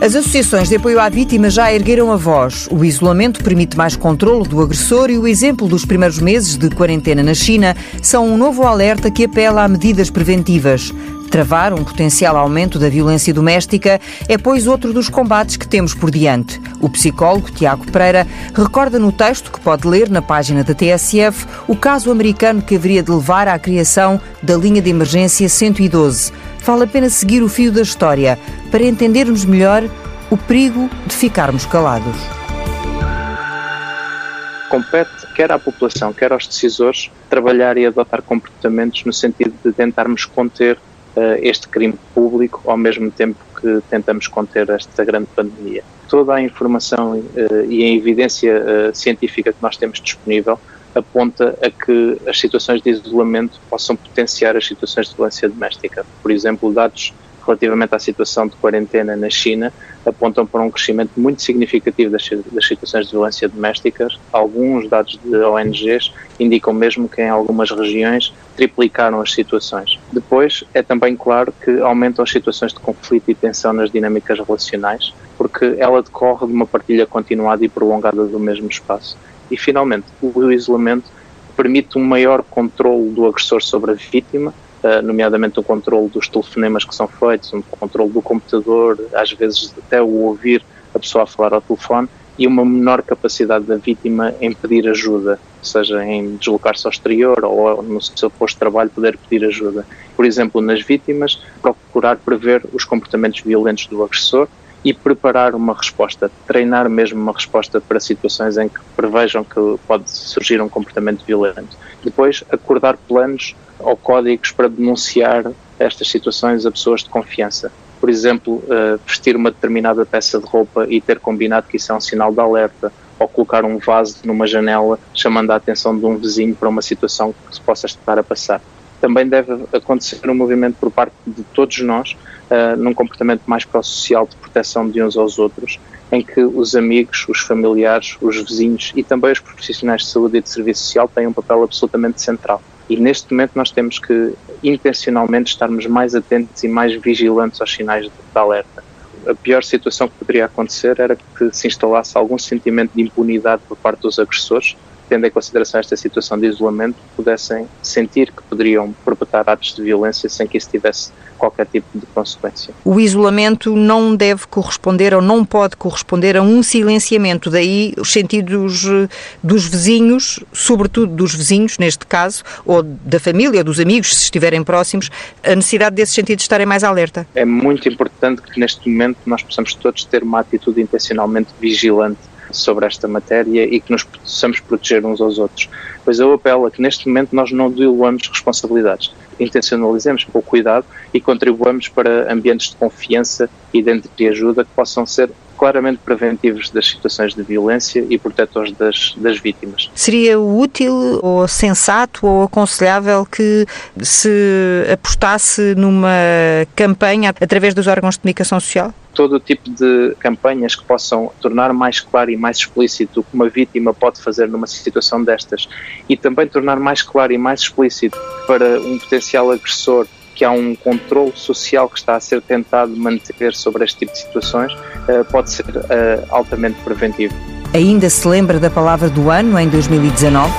As associações de apoio à vítima já ergueram a voz. O isolamento permite mais controle do agressor e o exemplo dos primeiros meses de quarentena na China são um novo alerta que apela a medidas preventivas. Travar um potencial aumento da violência doméstica é, pois, outro dos combates que temos por diante. O psicólogo Tiago Pereira recorda no texto que pode ler na página da TSF o caso americano que haveria de levar à criação da linha de emergência 112. Vale a pena seguir o fio da história para entendermos melhor o perigo de ficarmos calados. Compete quer à população, quer aos decisores, trabalhar e adotar comportamentos no sentido de tentarmos conter este crime público ao mesmo tempo que tentamos conter esta grande pandemia. Toda a informação uh, e a evidência uh, científica que nós temos disponível aponta a que as situações de isolamento possam potenciar as situações de violência doméstica. Por exemplo, dados relativamente à situação de quarentena na China apontam para um crescimento muito significativo das, das situações de violência doméstica. Alguns dados de ONGs indicam mesmo que em algumas regiões triplicaram as situações. Depois, é também claro que aumentam as situações de conflito e tensão nas dinâmicas relacionais, porque ela decorre de uma partilha continuada e prolongada do mesmo espaço. E, finalmente, o isolamento permite um maior controle do agressor sobre a vítima, nomeadamente o controle dos telefonemas que são feitos, o controle do computador, às vezes até o ouvir a pessoa a falar ao telefone, e uma menor capacidade da vítima em pedir ajuda, seja em deslocar-se ao exterior ou no seu posto de trabalho poder pedir ajuda. Por exemplo, nas vítimas, procurar prever os comportamentos violentos do agressor e preparar uma resposta, treinar mesmo uma resposta para situações em que prevejam que pode surgir um comportamento violento. Depois, acordar planos ou códigos para denunciar estas situações a pessoas de confiança. Por exemplo, uh, vestir uma determinada peça de roupa e ter combinado que isso é um sinal de alerta, ou colocar um vaso numa janela chamando a atenção de um vizinho para uma situação que se possa estar a passar. Também deve acontecer um movimento por parte de todos nós, uh, num comportamento mais pró-social de proteção de uns aos outros, em que os amigos, os familiares, os vizinhos e também os profissionais de saúde e de serviço social têm um papel absolutamente central. E neste momento nós temos que intencionalmente estarmos mais atentos e mais vigilantes aos sinais de, de alerta. A pior situação que poderia acontecer era que se instalasse algum sentimento de impunidade por parte dos agressores, tendo em consideração esta situação de isolamento, pudessem sentir que poderiam perpetrar atos de violência sem que isso tivesse qualquer tipo de consequência. O isolamento não deve corresponder ou não pode corresponder a um silenciamento, daí os sentidos eh, dos vizinhos, sobretudo dos vizinhos, neste caso, ou da família, ou dos amigos, se estiverem próximos, a necessidade desses sentidos estarem mais alerta. É muito importante que neste momento nós possamos todos ter uma atitude intencionalmente vigilante sobre esta matéria e que nos possamos proteger uns aos outros. Pois eu apelo a que neste momento nós não diluamos responsabilidades, intencionalizemos com cuidado e contribuamos para ambientes de confiança e de ajuda que possam ser claramente preventivos das situações de violência e protetores das, das vítimas. Seria útil ou sensato ou aconselhável que se apostasse numa campanha através dos órgãos de comunicação social? todo o tipo de campanhas que possam tornar mais claro e mais explícito o que uma vítima pode fazer numa situação destas e também tornar mais claro e mais explícito para um potencial agressor que há um controle social que está a ser tentado manter sobre este tipo de situações, eh, pode ser eh, altamente preventivo. Ainda se lembra da palavra do ano em 2019?